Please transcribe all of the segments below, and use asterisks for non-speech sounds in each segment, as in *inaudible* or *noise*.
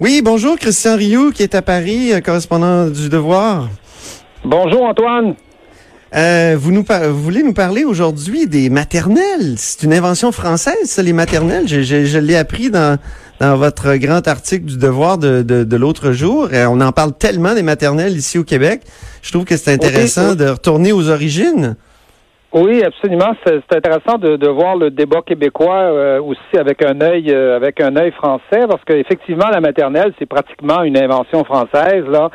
Oui, bonjour, Christian Rioux, qui est à Paris, euh, correspondant du Devoir. Bonjour, Antoine. Euh, vous, nous vous voulez nous parler aujourd'hui des maternelles. C'est une invention française, ça, les maternelles. Je, je, je l'ai appris dans, dans votre grand article du Devoir de, de, de l'autre jour. Et on en parle tellement des maternelles ici au Québec. Je trouve que c'est intéressant de retourner aux origines. Oui, absolument. C'est intéressant de, de, voir le débat québécois euh, aussi avec un œil euh, avec un œil français, parce qu'effectivement la maternelle c'est pratiquement une invention française là.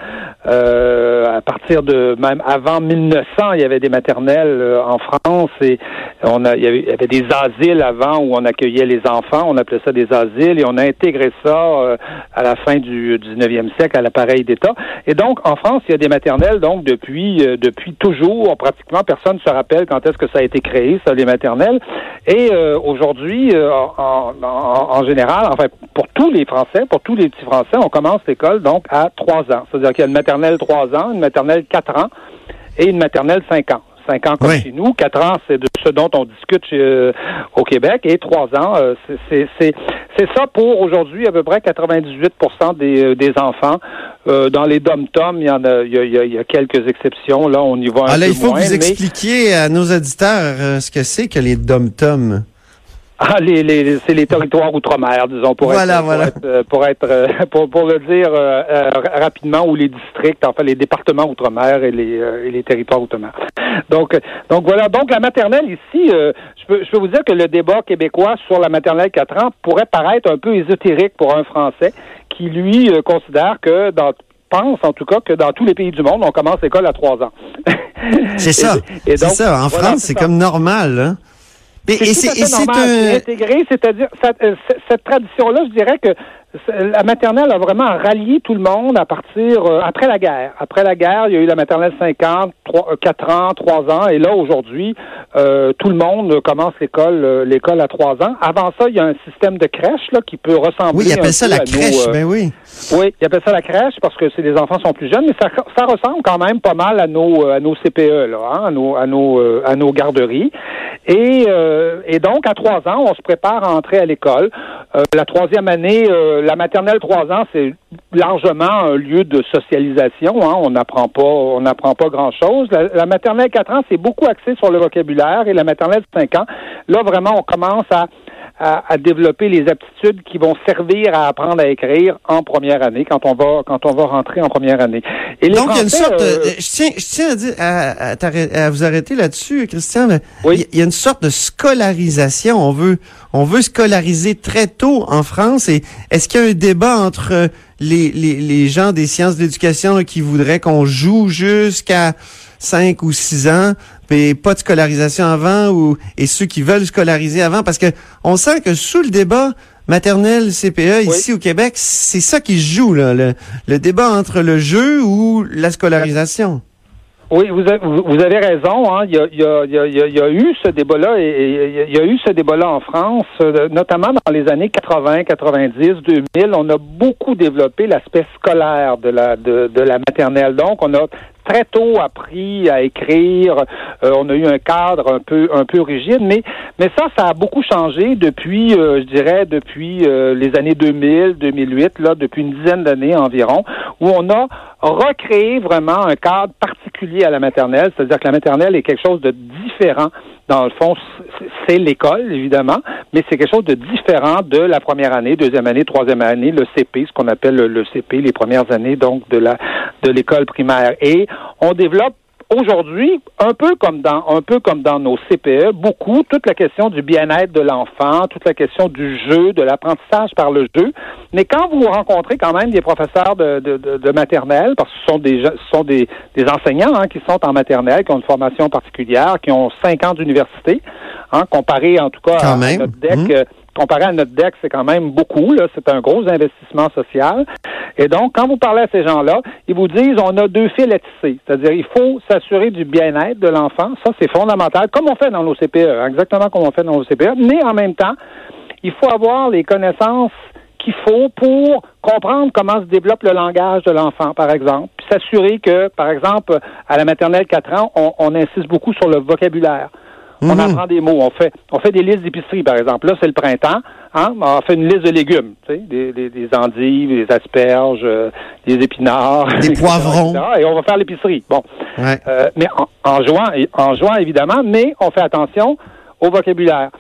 Euh, à partir de même avant 1900, il y avait des maternelles euh, en France et on a il y, avait, des asiles avant où on accueillait les enfants, on appelait ça des asiles et on a intégré ça à la fin du 19e siècle à l'appareil d'État. Et donc en France, il y a des maternelles donc depuis depuis toujours, pratiquement personne ne se rappelle quand est-ce que ça a été créé, ça, les maternelles. Et euh, aujourd'hui, euh, en, en, en, général, enfin, pour tous les Français, pour tous les petits Français, on commence l'école donc à trois ans. C'est-à-dire qu'il y a une maternelle trois ans, une maternelle quatre ans et une maternelle cinq ans. Cinq ans comme Oui. chez nous, quatre ans, c'est de ce dont on discute chez, euh, au Québec, et trois ans, euh, c'est- c'est ça pour aujourd'hui à peu près 98 des, euh, des enfants. Euh, dans les dom-toms, il y en a, il y a, il y a- il y a quelques exceptions. Là, on y va un Ah là, peu il faut moins, que vous mais- expliquiez à nos auditeurs euh, ce que c'est que les dom-toms. Ah, les, les, c'est les territoires outre-mer, disons, pour Voilà, être, pour être, euh, pour être, euh, pour, pour le dire euh, euh, rapidement, ou les districts, enfin les départements outre-mer et les, euh, et les territoires outre-mer. Donc, donc voilà. Donc la maternelle ici, euh, je peux, je peux vous dire que le débat québécois sur la maternelle 4 ans pourrait paraître un peu ésotérique pour un Français qui lui considère que dans pense en tout cas que dans tous les pays du monde, on commence l'école à trois ans. C'est *laughs* ça. et C'est donc, ça. En voilà, France, c'est comme normal. Hein? Et C'est et c'est normal, intégré, c'est-à-dire euh, cette tradition-là, je dirais que la maternelle a vraiment rallié tout le monde à partir euh, après la guerre. Après la guerre, il y a eu la maternelle 50, 3, 4 ans, 3 ans, et là aujourd'hui, euh, tout le monde commence l'école euh, l'école à 3 ans. Avant ça, il y a un système de crèche là qui peut ressembler. Oui, ils appellent ça la nos, crèche. euh, Ben oui. oui, ils appellent ça la crèche parce que c'est les enfants sont plus jeunes, mais ça, ça ressemble quand même pas mal à nos à nos CPE là, hein, à nos à nos euh, à nos garderies. Et euh, et donc à trois ans, on se prépare à entrer à l'école. Euh, la troisième année, euh, la maternelle trois ans, c'est largement un lieu de socialisation. Hein, on n'apprend pas on n'apprend pas grand chose. La, la maternelle quatre ans, c'est beaucoup axé sur le vocabulaire et la maternelle cinq ans, là vraiment on commence à à, à, développer les aptitudes qui vont servir à apprendre à écrire en première année quand on va quand on va rentrer en première année. Et les Donc il y a une sorte. euh, De, je tiens, je tiens à, dire, à, à, à vous arrêter là-dessus, Christian. Mais Oui. Il y a une sorte de scolarisation. On veut, on veut scolariser très tôt en France. Et est-ce qu'il y a un débat entre les, les, les gens des sciences de l'éducation là, qui voudraient qu'on joue jusqu'à 5 ou 6 ans, mais pas de scolarisation avant, ou et ceux qui veulent scolariser avant, parce que on sent que sous le débat maternel CPE ici au Québec, c'est ça qui se joue, là, le, le débat entre le jeu ou la scolarisation. Oui, vous avez, vous avez raison. Hein. Il, y a, il, y a, il, y a, il y a eu ce débat-là et, et il y a eu ce débat-là en France, euh, notamment dans les années 80, 90, 2000. On a beaucoup développé l'aspect scolaire de la de, de la maternelle. Donc, on a très tôt appris à écrire. Euh, on a eu un cadre un peu un peu rigide, mais mais ça, ça a beaucoup changé depuis, euh, je dirais, depuis euh, les années 2000, 2008, là, depuis une dizaine d'années environ, où on a recréé vraiment un cadre particulier à la maternelle, c'est-à-dire que la maternelle est quelque chose de différent. Dans le fond, c'est l'école, évidemment, mais c'est quelque chose de différent de la première année, deuxième année, troisième année, le CP, ce qu'on appelle le, CP, les premières années donc de la de l'école primaire. Et on développe aujourd'hui, un peu comme dans un peu comme dans nos CPE, beaucoup toute la question du bien-être de l'enfant, toute la question du jeu, de l'apprentissage par le jeu. Mais quand vous rencontrez quand même des professeurs de, de, de, maternelle, parce que ce sont des ce sont des, des enseignants hein, qui sont en maternelle, qui ont une formation particulière, qui ont cinq ans d'université, hein, comparé en tout cas quand à, même. notre deck. Mmh. Comparé à notre DEC, c'est quand même beaucoup. Là, c'est un gros investissement social. Et donc, quand vous parlez à ces gens-là, ils vous disent on a deux fils à tisser. C'est-à-dire, il faut s'assurer du bien-être de l'enfant. Ça, c'est fondamental, comme on fait dans nos CPE, hein, exactement comme on fait dans nos CPE. Mais en même temps, il faut avoir les connaissances qu'il faut pour comprendre comment se développe le langage de l'enfant, par exemple, puis s'assurer que, par exemple, à la maternelle 4 ans, on insiste beaucoup sur le vocabulaire. On apprend des mots. On fait, on fait des listes d'épicerie, par exemple. Là, c'est le printemps. Hein? On fait une liste de légumes, tu sais, des, des, des endives, des asperges, euh, des épinards, des *laughs* poivrons. et on va faire l'épicerie. Bon, euh, mais en, en jouant, en jouant évidemment, mais on fait attention au vocabulaire.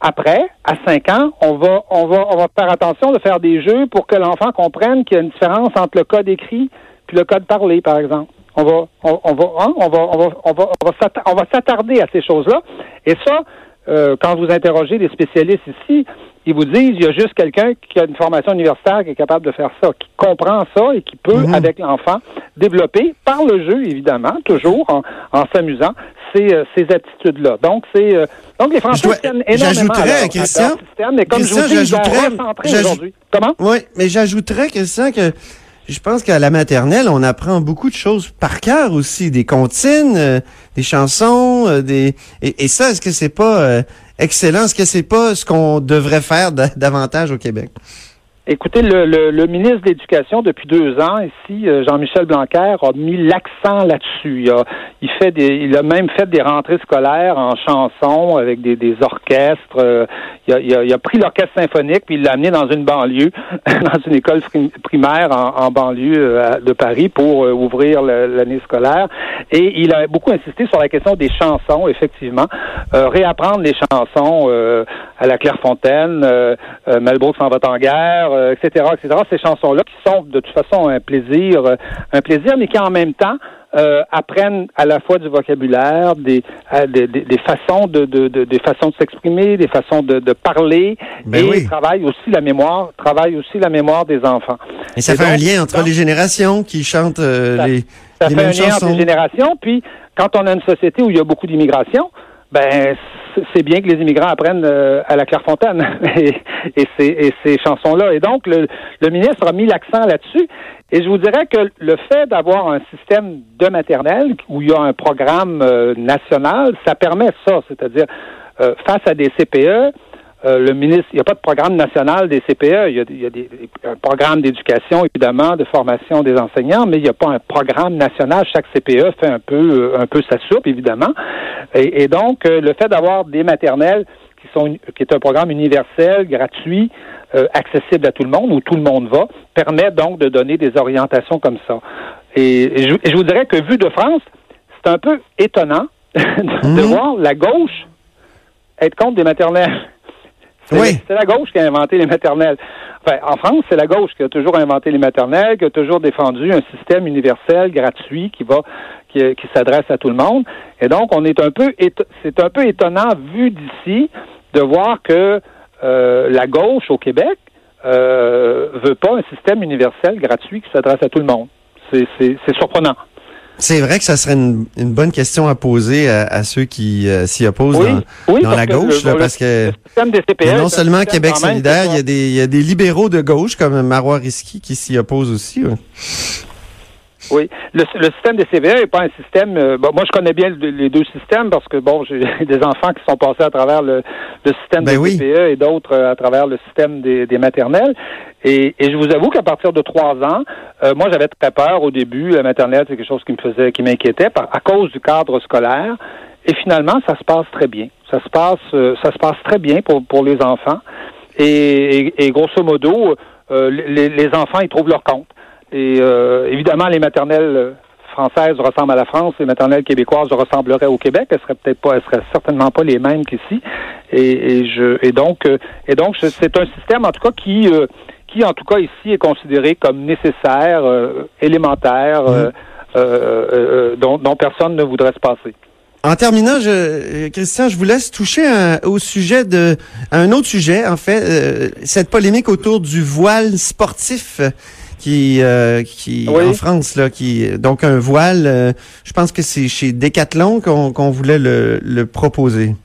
Après, à 5 ans, on va, on va, on va faire attention de faire des jeux pour que l'enfant comprenne qu'il y a une différence entre le code écrit puis le code parlé, par exemple. On va, on, on va, hein, on va, on va, on va, on va s'attarder à ces choses-là. Et ça, euh, quand vous interrogez des spécialistes ici, ils vous disent il y a juste quelqu'un qui a une formation universitaire qui est capable de faire ça, qui comprend ça et qui peut, mhm. avec l'enfant, développer par le jeu, évidemment, toujours en, en s'amusant, ces, euh, ces attitudes-là. Donc, c'est euh, donc les Français tiennent énormément à Christian, système, mais comme Christian, je vous aujourd'hui. Comment? Oui, mais j'ajouterais, Christian, que je pense qu'à la maternelle, on apprend beaucoup de choses par cœur aussi, des comptines, euh, des chansons, euh, des et, ça, est-ce que c'est pas euh, excellent? Est-ce que c'est pas ce qu'on devrait faire *laughs* davantage au Québec? Écoutez, le, le, ministre de l'Éducation, depuis deux ans, ici, euh, Jean-Michel Blanquer, a mis l'accent là-dessus. Il a, il, fait des, il a même fait des rentrées scolaires en chansons avec des, des orchestres. Euh, il, a, il, a, il, a, pris l'orchestre symphonique puis il l'a amené dans une banlieue, *laughs* dans une école primaire en, en banlieue euh, de Paris pour ouvrir l'année scolaire. Et il a beaucoup insisté sur la question des chansons, effectivement. réapprendre les chansons à la Clairefontaine, Melbourne s'en va en guerre, euh, etc. Ces chansons-là qui sont de toute façon un plaisir, euh, un plaisir, mais qui en même temps euh, apprennent à la fois du vocabulaire, des, des, des, façons de, de, de, des façons de s'exprimer, des façons de, de parler, ben et travaillent aussi la mémoire, travaillent aussi la mémoire des enfants. Et ça fait un lien entre les générations qui chantent les, ça fait un lien entre les générations. Puis quand on a une société où il y a beaucoup d'immigration, ben c'est bien que les immigrants apprennent euh, à la Clairefontaine *laughs* et, et, ces, chansons-là. Et donc, le, le ministre a mis l'accent là-dessus. Et je vous dirais que le fait d'avoir un système de maternelle où il y a un programme euh, national, ça permet ça, c'est-à-dire euh, face à des CPE, euh, le ministre, il n'y a pas de programme national des CPE. Il y a, il y a des, un programme d'éducation, évidemment, de formation des enseignants, mais il n'y a pas un programme national. Chaque CPE fait un peu, euh, un peu sa soupe, évidemment. Et, et donc, euh, le fait d'avoir des maternelles qui sont, qui est un programme universel, gratuit, accessible à tout le monde, où tout le monde va, permet donc de donner des orientations comme ça. Et, je, je, vous dirais que vu de France, c'est un peu étonnant *laughs* de, de mmh. voir la gauche être contre des maternelles. C'est la gauche qui a inventé les maternelles. Enfin, en France, c'est la gauche qui a toujours inventé les maternelles, qui a toujours défendu un système universel, gratuit, qui va, qui, qui s'adresse à tout le monde. Et donc, on est un peu, c'est un peu étonnant vu d'ici de voir que euh, la gauche au Québec euh, veut pas un système universel gratuit qui s'adresse à tout le monde. C'est surprenant. C'est vrai que ça serait une, bonne question à poser à, ceux qui euh, s'y opposent dans, la gauche, parce que non seulement Québec solidaire, il y, a des, il y a des libéraux de gauche comme Marois Risky qui s'y opposent aussi. Oui. Le, système des CVE n'est pas un système. Euh, moi, je connais bien les deux systèmes parce que bon, j'ai *laughs* des enfants qui sont passés à travers le, système ben des CPE et d'autres euh, à travers le système des, maternelles. Et, je vous avoue qu'à partir de trois ans, euh, moi, j'avais très peur au début. La maternelle, c'est quelque chose qui me faisait, qui m'inquiétait à cause du cadre scolaire. Et finalement, ça se passe très bien. Ça se passe, ça se passe très bien pour pour les enfants. Et, et, grosso modo, les, les enfants, ils trouvent leur compte. Et euh, évidemment, les maternelles françaises ressemblent à la France, les maternelles québécoises ressembleraient au Québec. Elles seraient peut-être pas, elles seraient certainement pas les mêmes qu'ici. Et, je, et donc, euh, et donc, c'est un système en tout cas qui, euh, qui en tout cas ici est considéré comme nécessaire, élémentaire, mmh. dont, dont personne ne voudrait se passer. En terminant, je, Christian, je vous laisse toucher au sujet de un autre sujet, en fait, cette polémique autour du voile sportif qui euh, qui en France là qui donc un voile euh, je pense que c'est chez Decathlon qu'on qu'on voulait le, le proposer.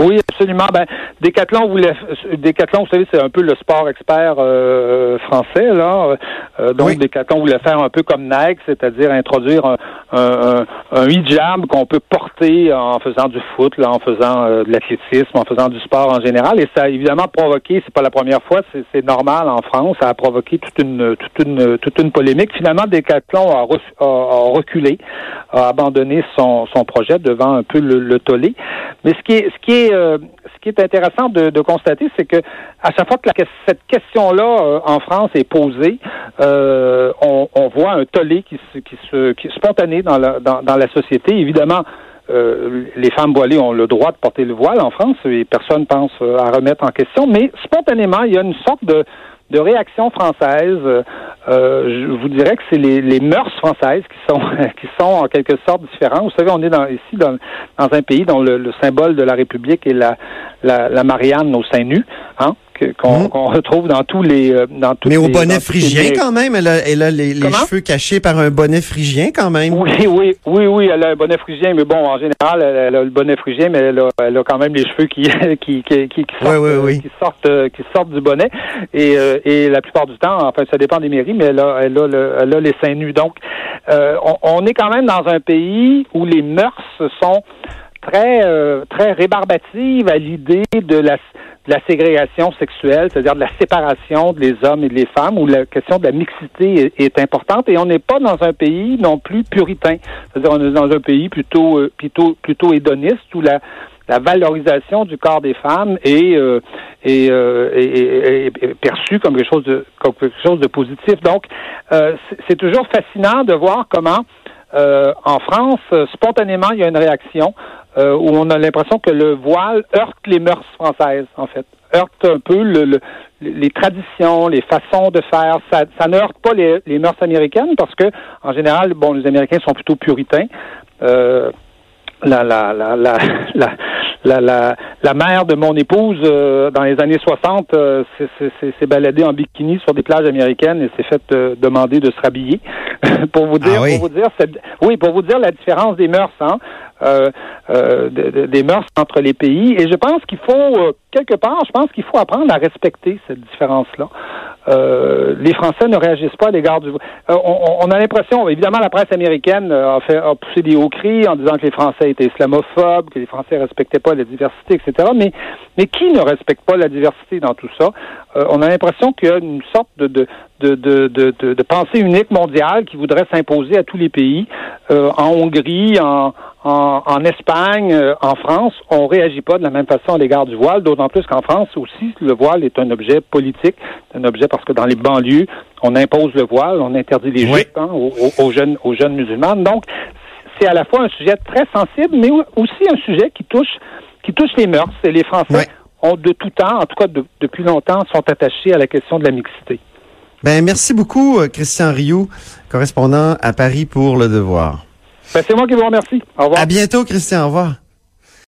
Oui, absolument. Ben, Decathlon voulait, Decathlon, vous savez, c'est un peu le sport expert euh, français là. Euh, donc, des Decathlon voulait faire un peu comme Nike, c'est-à-dire introduire un, un, un, hijab qu'on peut porter en faisant du foot, là, en faisant euh, de l'athlétisme, en faisant du sport en général. Et ça a évidemment provoqué, c'est pas la première fois, c'est normal en France, ça a provoqué toute une toute une toute une polémique. Finalement, Decathlon a, a, reculé, a abandonné son, son projet devant un peu le, le tollé. Mais ce qui est ce qui est euh, ce qui est intéressant de, constater, c'est que à chaque fois que cette question-là euh, en France est posée, euh, on, voit un tollé qui, se, spontané dans la, dans, la société. Évidemment, les femmes voilées ont le droit de porter le voile en France et personne pense à remettre en question, mais spontanément, il y a une sorte de, de réaction française. Euh, je vous dirais que c'est les, les, mœurs françaises qui sont *laughs* qui sont en quelque sorte différentes. Vous savez, on est dans, ici dans, dans un pays dont le, le, symbole de la République est la, la, la Marianne au sein nu. Hein? Mmh. qu'on retrouve dans tous les euh, dans tous Mais au bonnet phrygien quand même, elle a, elle a les, les cheveux cachés par un bonnet phrygien quand même. Oui, *laughs* oui, oui, oui, elle a un bonnet phrygien, mais bon, en général, elle, a le bonnet phrygien, mais elle a, elle a quand même les cheveux qui *laughs* qui qui, qui, sortent, oui, oui, oui. qui sortent euh, qui sortent du bonnet et euh, et la plupart du temps, enfin ça dépend des mairies, mais elle a elle a, le, elle a les seins nus. Donc, on, on est quand même dans un pays où les mœurs sont très très rébarbatives à l'idée de la la ségrégation sexuelle, c'est-à-dire de la séparation des hommes et des femmes, où la question de la mixité est, importante. Et on n'est pas dans un pays non plus puritain, c'est-à-dire on est dans un pays plutôt euh, plutôt plutôt hédoniste où la valorisation du corps des femmes est, euh, euh, est, est, perçue comme quelque chose de comme quelque chose de positif. Donc, c'est toujours fascinant de voir comment en France, spontanément, il y a une réaction. Euh, où on a l'impression que le voile heurte les mœurs françaises, en fait. Heurte un peu le, les traditions, les façons de faire. Ça, ça ne heurte pas les, les, mœurs américaines parce que, en général, bon, les Américains sont plutôt puritains. Euh, la, la, la, la, *laughs* la, la, la, la mère de mon épouse, euh, dans les années 60, euh, s'est baladée en bikini sur des plages américaines et s'est fait euh, demander de se rhabiller. *laughs* pour vous dire, ah oui. pour vous dire, oui, pour vous dire la différence des mœurs, hein, euh, euh, des mœurs entre les pays. Et je pense qu'il faut, quelque part, je pense qu'il faut apprendre à respecter cette différence-là. les Français ne réagissent pas à l'égard du. On, on, a l'impression, évidemment, la presse américaine a, fait, a poussé des hauts cris en disant que les Français étaient islamophobes, que les Français respectaient pas la diversité, etc. Mais, mais qui ne respecte pas la diversité dans tout ça? Euh, on a l'impression qu'il y a une sorte de, de, de, de, de, pensée unique mondiale qui voudrait s'imposer à tous les pays. Euh, en Hongrie, en, en, en Espagne, euh, en France, on réagit pas de la même façon à l'égard du voile, d'autant plus qu'en France aussi, le voile est un objet politique, un objet parce que dans les banlieues, on impose le voile, on interdit les jupes hein, aux, aux, jeunes, aux jeunes musulmans. Donc, c'est à la fois un sujet très sensible, mais aussi un sujet qui touche qui touche les mœurs. Et les Français ont de tout temps, en tout cas depuis longtemps, sont attachés à la question de la mixité. Ben merci beaucoup, euh, Christian Rioux, correspondant à Paris pour Le Devoir. Ben, c'est moi qui vous remercie. Au revoir. À bientôt, Christian. Au revoir.